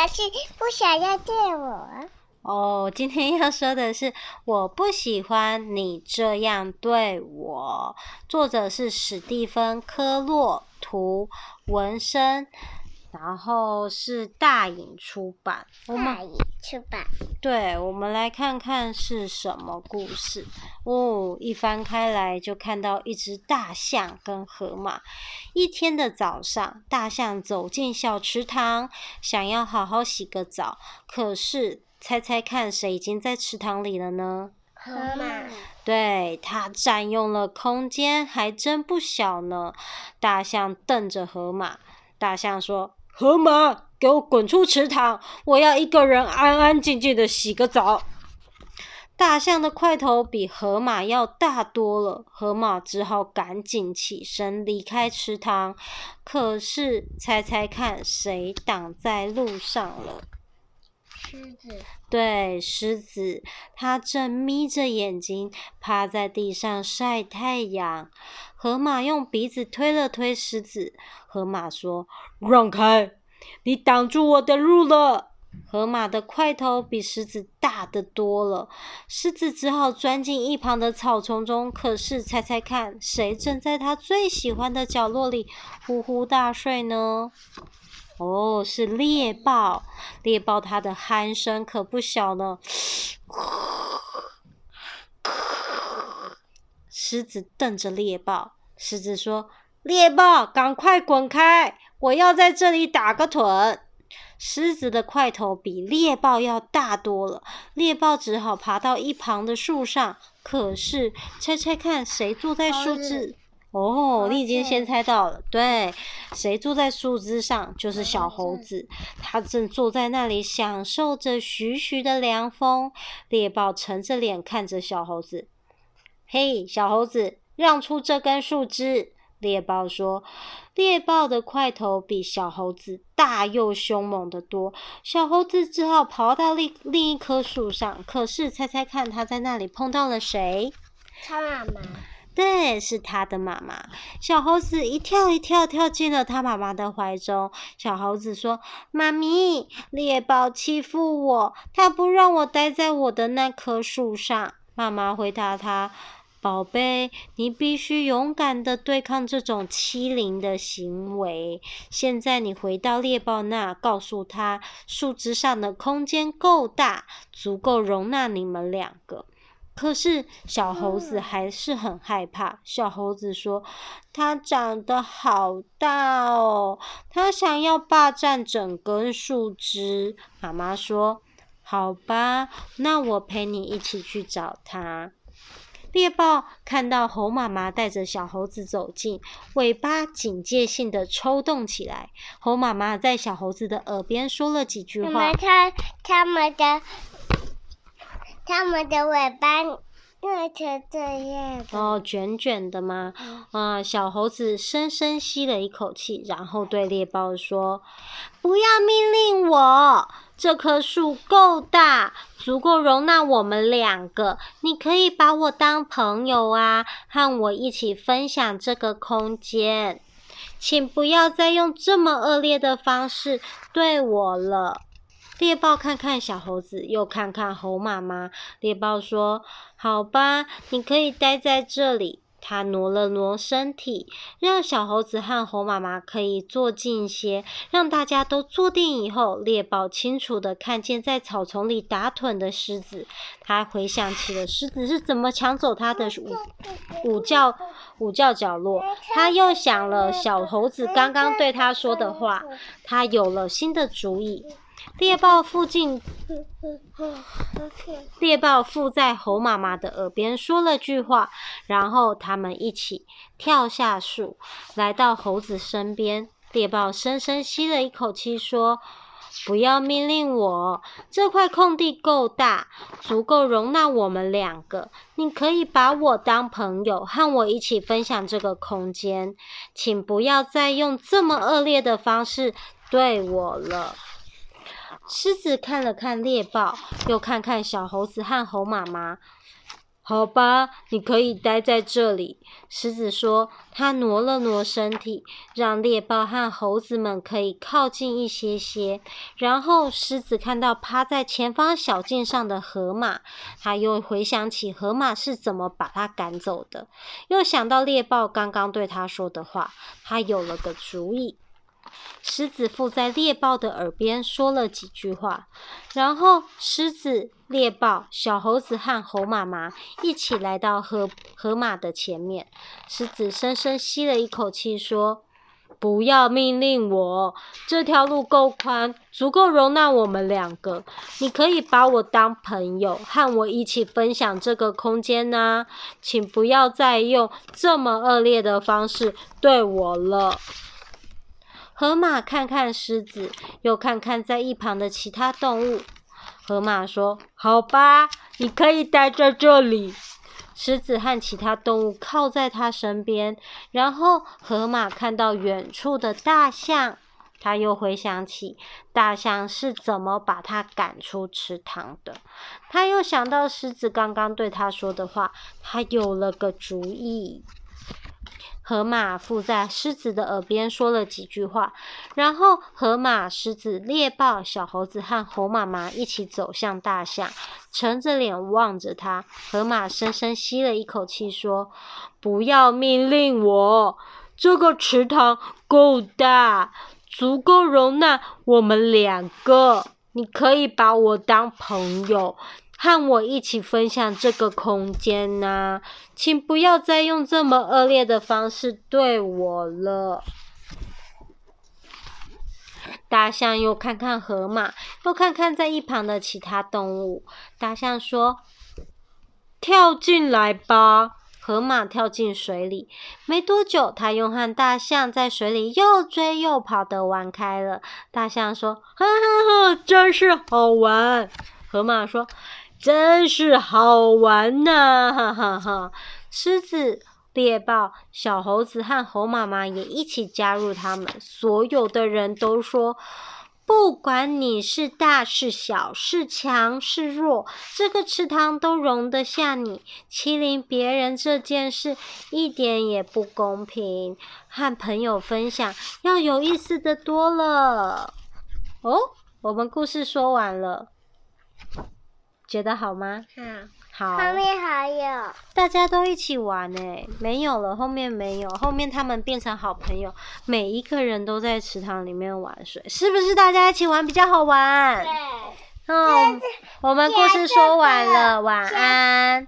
的是不想要见我。哦，今天要说的是我不喜欢你这样对我。作者是史蒂芬·科洛图，文森。然后是大影出版，大颖出版。对，我们来看看是什么故事哦。一翻开来就看到一只大象跟河马。一天的早上，大象走进小池塘，想要好好洗个澡。可是，猜猜看，谁已经在池塘里了呢？河马。对，它占用了空间，还真不小呢。大象瞪着河马，大象说。河马，给我滚出池塘！我要一个人安安静静的洗个澡。大象的块头比河马要大多了，河马只好赶紧起身离开池塘。可是，猜猜看，谁挡在路上了？狮子。对，狮子，它正眯着眼睛趴在地上晒太阳。河马用鼻子推了推狮子，河马说：“让开，你挡住我的路了。”河马的块头比狮子大得多了，狮子只好钻进一旁的草丛中。可是，猜猜看，谁正在它最喜欢的角落里呼呼大睡呢？哦，是猎豹。猎豹它的鼾声可不小呢。狮子瞪着猎豹，狮子说：“猎豹，赶快滚开！我要在这里打个盹。”狮子的块头比猎豹要大多了，猎豹只好爬到一旁的树上。可是，猜猜看，谁坐在树枝？哦，你已经先猜到了。对，谁坐在树枝上？就是小猴子。他正坐在那里，享受着徐徐的凉风。猎豹沉着脸看着小猴子。嘿，小猴子，让出这根树枝！猎豹说。猎豹的块头比小猴子大又凶猛得多，小猴子只好跑到另另一棵树上。可是，猜猜看，他在那里碰到了谁？他妈妈。对，是他的妈妈。小猴子一跳一跳，跳进了他妈妈的怀中。小猴子说：“妈咪，猎豹欺负我，他不让我待在我的那棵树上。”妈妈回答他。宝贝，你必须勇敢的对抗这种欺凌的行为。现在你回到猎豹那，告诉他树枝上的空间够大，足够容纳你们两个。可是小猴子还是很害怕。小猴子说：“它长得好大哦，它想要霸占整根树枝。”妈妈说：“好吧，那我陪你一起去找它。”猎豹看到猴妈妈带着小猴子走近，尾巴警戒性的抽动起来。猴妈妈在小猴子的耳边说了几句话。来看他们的它们的尾巴变成这样。哦，卷卷的吗？啊，小猴子深深吸了一口气，然后对猎豹说：“不要命令我。”这棵树够大，足够容纳我们两个。你可以把我当朋友啊，和我一起分享这个空间。请不要再用这么恶劣的方式对我了。猎豹看看小猴子，又看看猴妈妈。猎豹说：“好吧，你可以待在这里。”他挪了挪身体，让小猴子和猴妈妈可以坐近些。让大家都坐定以后，猎豹清楚的看见在草丛里打盹的狮子。他回想起了狮子是怎么抢走他的午午觉午觉角落。他又想了小猴子刚刚对他说的话，他有了新的主意。猎豹附近，猎豹附在猴妈妈的耳边说了句话，然后他们一起跳下树，来到猴子身边。猎豹深深吸了一口气，说：“不要命令我，这块空地够大，足够容纳我们两个。你可以把我当朋友，和我一起分享这个空间。请不要再用这么恶劣的方式对我了。”狮子看了看猎豹，又看看小猴子和猴妈妈。好吧，你可以待在这里。狮子说，他挪了挪身体，让猎豹和猴子们可以靠近一些些。然后，狮子看到趴在前方小径上的河马，他又回想起河马是怎么把他赶走的，又想到猎豹刚刚对他说的话，他有了个主意。狮子附在猎豹的耳边说了几句话，然后狮子、猎豹、小猴子和猴妈妈一起来到河河马的前面。狮子深深吸了一口气，说：“不要命令我，这条路够宽，足够容纳我们两个。你可以把我当朋友，和我一起分享这个空间呢。请不要再用这么恶劣的方式对我了。”河马看看狮子，又看看在一旁的其他动物。河马说：“好吧，你可以待在这里。”狮子和其他动物靠在他身边。然后河马看到远处的大象，他又回想起大象是怎么把他赶出池塘的。他又想到狮子刚刚对他说的话，他有了个主意。河马附在狮子的耳边说了几句话，然后河马、狮子、猎豹、小猴子和猴妈妈一起走向大象，沉着脸望着它。河马深深吸了一口气，说：“不要命令我，这个池塘够大，足够容纳我们两个。你可以把我当朋友。”和我一起分享这个空间呐、啊，请不要再用这么恶劣的方式对我了。大象又看看河马，又看看在一旁的其他动物。大象说：“跳进来吧。”河马跳进水里，没多久，它又和大象在水里又追又跑的玩开了。大象说：“哈哈哈，真是好玩。”河马说。真是好玩呐、哈哈哈。狮子、猎豹、小猴子和猴妈妈也一起加入他们。所有的人都说，不管你是大是小，是强是弱，这个池塘都容得下你。欺凌别人这件事一点也不公平。和朋友分享要有意思的多了。哦，我们故事说完了。觉得好吗？好，好。后面还有。大家都一起玩诶，没有了，后面没有，后面他们变成好朋友，每一个人都在池塘里面玩水，是不是？大家一起玩比较好玩。对。嗯，我们故事说完了，晚安。